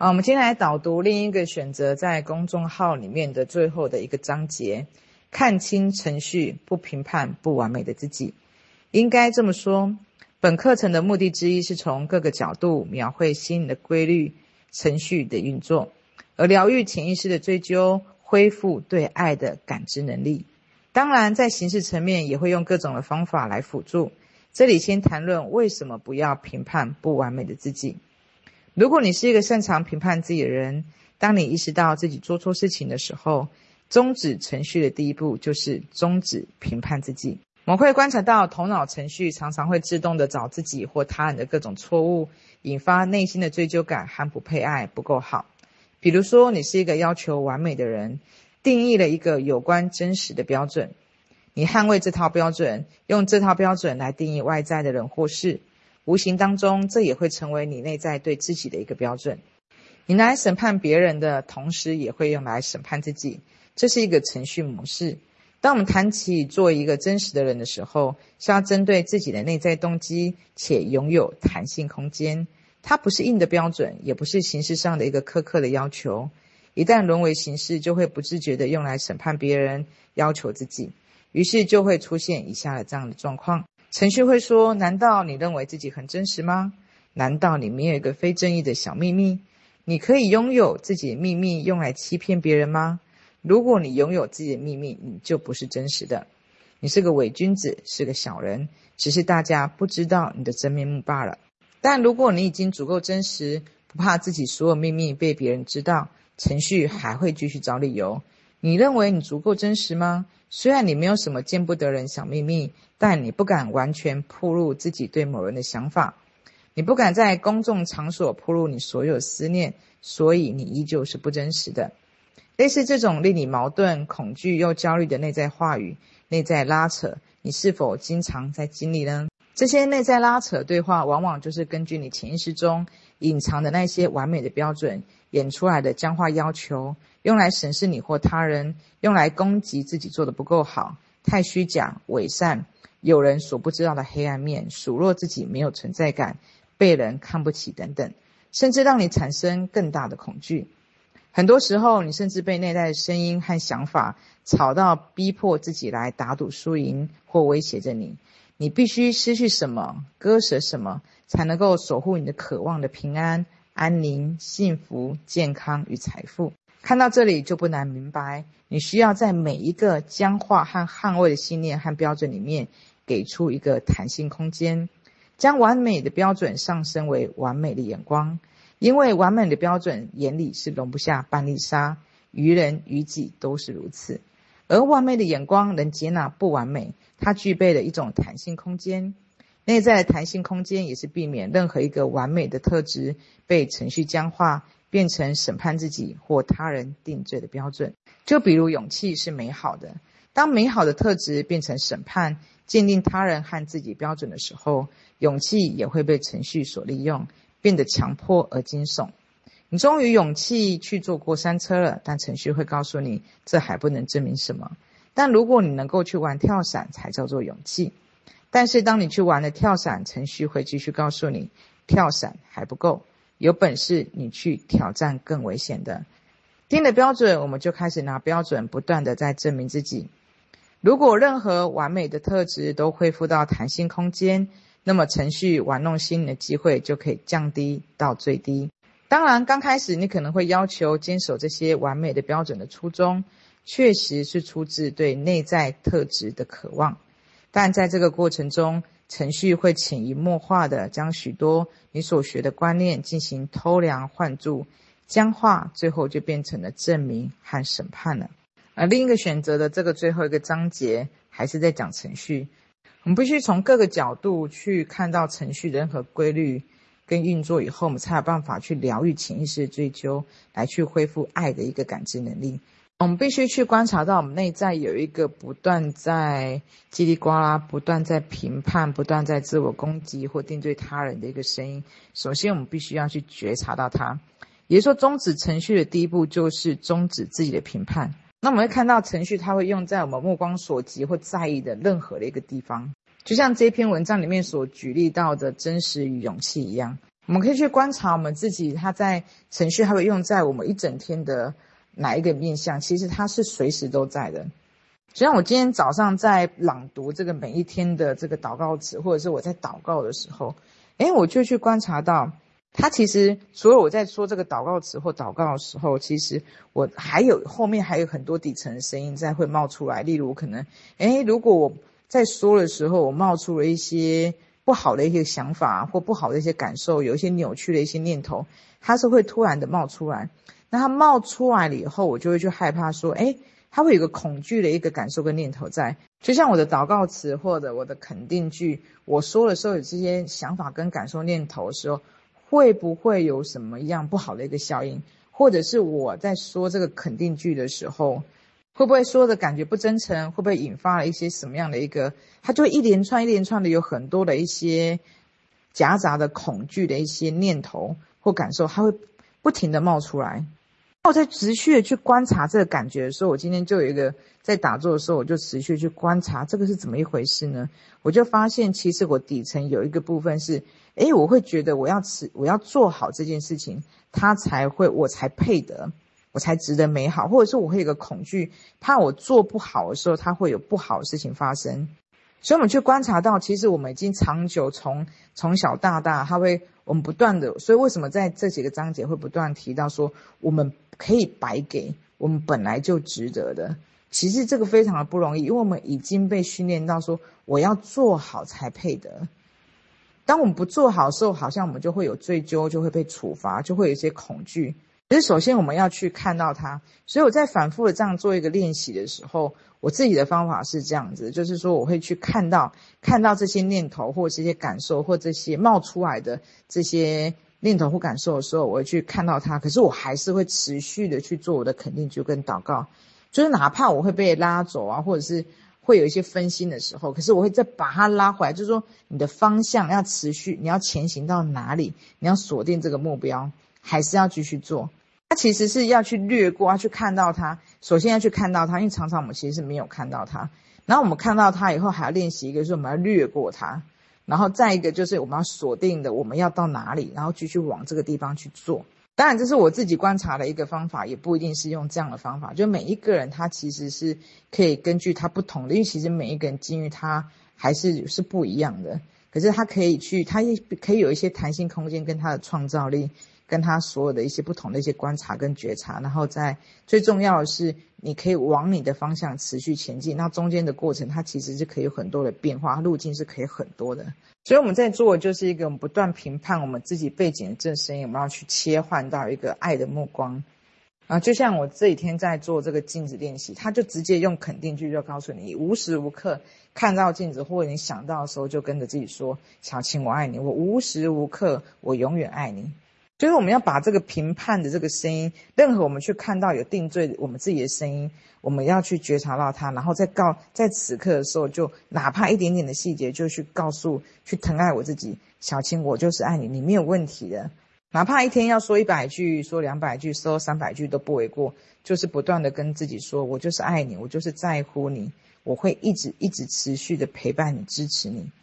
啊，我们今天来导读另一个选择在公众号里面的最后的一个章节：看清程序，不评判不完美的自己。应该这么说，本课程的目的之一是从各个角度描绘心理的规律、程序的运作，而疗愈潜意识的追究，恢复对爱的感知能力。当然，在形式层面也会用各种的方法来辅助。这里先谈论为什么不要评判不完美的自己。如果你是一个擅长评判自己的人，当你意识到自己做错事情的时候，终止程序的第一步就是终止评判自己。我们会观察到，头脑程序常常会自动的找自己或他人的各种错误，引发内心的追究感和不配爱、不够好。比如说，你是一个要求完美的人，定义了一个有关真实的标准，你捍卫这套标准，用这套标准来定义外在的人或事。无形当中，这也会成为你内在对自己的一个标准。你来审判别人的同时，也会用来审判自己。这是一个程序模式。当我们谈起做一个真实的人的时候，是要针对自己的内在动机，且拥有弹性空间。它不是硬的标准，也不是形式上的一个苛刻的要求。一旦沦为形式，就会不自觉地用来审判别人，要求自己。于是就会出现以下的这样的状况。程序会说：“难道你认为自己很真实吗？难道你没有一个非正义的小秘密？你可以拥有自己的秘密用来欺骗别人吗？如果你拥有自己的秘密，你就不是真实的。你是个伪君子，是个小人，只是大家不知道你的真面目罢了。但如果你已经足够真实，不怕自己所有秘密被别人知道，程序还会继续找理由。你认为你足够真实吗？虽然你没有什么见不得人小秘密。”但你不敢完全暴露自己对某人的想法，你不敢在公众场所暴露你所有思念，所以你依旧是不真实的。类似这种令你矛盾、恐惧又焦虑的内在话语、内在拉扯，你是否经常在经历呢？这些内在拉扯对话，往往就是根据你潜意识中隐藏的那些完美的标准演出来的僵化要求，用来审视你或他人，用来攻击自己做得不够好、太虚假、伪善。有人所不知道的黑暗面，数落自己没有存在感，被人看不起等等，甚至让你产生更大的恐惧。很多时候，你甚至被内在的声音和想法吵到，逼迫自己来打赌输赢，或威胁着你。你必须失去什么，割舍什么，才能够守护你的渴望的平安、安宁、幸福、健康与财富。看到这里，就不难明白，你需要在每一个僵化和捍卫的信念和标准里面。给出一个弹性空间，将完美的标准上升为完美的眼光，因为完美的标准眼里是容不下半粒沙，于人于己都是如此。而完美的眼光能接纳不完美，它具备了一种弹性空间。内在的弹性空间也是避免任何一个完美的特质被程序僵化，变成审判自己或他人定罪的标准。就比如勇气是美好的，当美好的特质变成审判。鉴定他人和自己标准的时候，勇气也会被程序所利用，变得强迫而惊悚。你终于勇气去坐过山车了，但程序会告诉你，这还不能证明什么。但如果你能够去玩跳伞，才叫做勇气。但是当你去玩了跳伞，程序会继续告诉你，跳伞还不够，有本事你去挑战更危险的。定了标准，我们就开始拿标准，不断的在证明自己。如果任何完美的特质都恢复到弹性空间，那么程序玩弄心灵的机会就可以降低到最低。当然，刚开始你可能会要求坚守这些完美的标准的初衷，确实是出自对内在特质的渴望。但在这个过程中，程序会潜移默化地将许多你所学的观念进行偷梁换柱、僵化，最后就变成了证明和审判了。而另一个选择的这个最后一个章节，还是在讲程序。我们必须从各个角度去看到程序的任何规律跟运作以后，我们才有办法去疗愈潜意识的追究，来去恢复爱的一个感知能力。我们必须去观察到，我们内在有一个不断在叽里呱啦、不断在评判、不断在自我攻击或定罪他人的一个声音。首先，我们必须要去觉察到它。也就是说，终止程序的第一步就是终止自己的评判。那我们会看到程序，它会用在我们目光所及或在意的任何的一个地方，就像这篇文章里面所举例到的真实与勇气一样。我们可以去观察我们自己，它在程序它会用在我们一整天的哪一个面相？其实它是随时都在的。就像我今天早上在朗读这个每一天的这个祷告词，或者是我在祷告的时候，诶，我就去观察到，它其实所有我在说这个祷告词或祷告的时候，其实我还有后面还有很多底层的声音在会冒出来。例如，可能诶，如果我在说的时候，我冒出了一些。不好的一些想法或不好的一些感受，有一些扭曲的一些念头，它是会突然的冒出来。那它冒出来了以后，我就会去害怕说，诶，它会有个恐惧的一个感受跟念头在。就像我的祷告词或者我的肯定句，我说的时候有这些想法跟感受念头的时候，会不会有什么样不好的一个效应？或者是我在说这个肯定句的时候，会不会说的感觉不真诚？会不会引发了一些什么样的一个？它就一连串一连串的有很多的一些夹杂的恐惧的一些念头或感受，它会不停的冒出来。我在持续的去观察这个感觉的时候，我今天就有一个在打坐的时候，我就持续去观察这个是怎么一回事呢？我就发现其实我底层有一个部分是，诶，我会觉得我要持我要做好这件事情，它才会我才配得。我才值得美好，或者是我会有个恐惧，怕我做不好的时候，它会有不好的事情发生。所以，我们去观察到，其实我们已经长久从从小到大，它会我们不断的。所以，为什么在这几个章节会不断提到说，我们可以白给，我们本来就值得的。其实这个非常的不容易，因为我们已经被训练到说，我要做好才配得。当我们不做好的时候，好像我们就会有追究，就会被处罚，就会有一些恐惧。其实，首先我们要去看到它。所以我在反复的这样做一个练习的时候，我自己的方法是这样子，就是说我会去看到看到这些念头或这些感受或这些冒出来的这些念头或感受的时候，我会去看到它。可是我还是会持续的去做我的肯定句跟祷告，就是哪怕我会被拉走啊，或者是会有一些分心的时候，可是我会再把它拉回来，就是说你的方向要持续，你要前行到哪里，你要锁定这个目标，还是要继续做。它其实是要去略过，要去看到它。首先要去看到它，因为常常我们其实是没有看到它。然后我们看到它以后，还要练习一个，就是我们要略过它。然后再一个就是我们要锁定的，我们要到哪里，然后继续往这个地方去做。当然，这是我自己观察的一个方法，也不一定是用这样的方法。就每一个人他其实是可以根据他不同的，因为其实每一个人境遇他还是是不一样的。可是他可以去，他也可以有一些弹性空间跟他的创造力。跟他所有的一些不同的一些观察跟觉察，然后在最重要的是，你可以往你的方向持续前进。那中间的过程，它其实是可以有很多的变化，路径是可以很多的。所以我们在做的就是一个不断评判我们自己背景的这声音，我们要去切换到一个爱的目光啊。就像我这几天在做这个镜子练习，他就直接用肯定句就告诉你，无时无刻看到镜子或者你想到的时候，就跟着自己说：“小青，我爱你。”我无时无刻，我永远爱你。就是我们要把这个评判的这个声音，任何我们去看到有定罪我们自己的声音，我们要去觉察到它，然后再告在此刻的时候，就哪怕一点点的细节，就去告诉去疼爱我自己，小青，我就是爱你，你没有问题的。哪怕一天要说一百句，说两百句，说三百句都不为过，就是不断的跟自己说，我就是爱你，我就是在乎你，我会一直一直持续的陪伴你，支持你。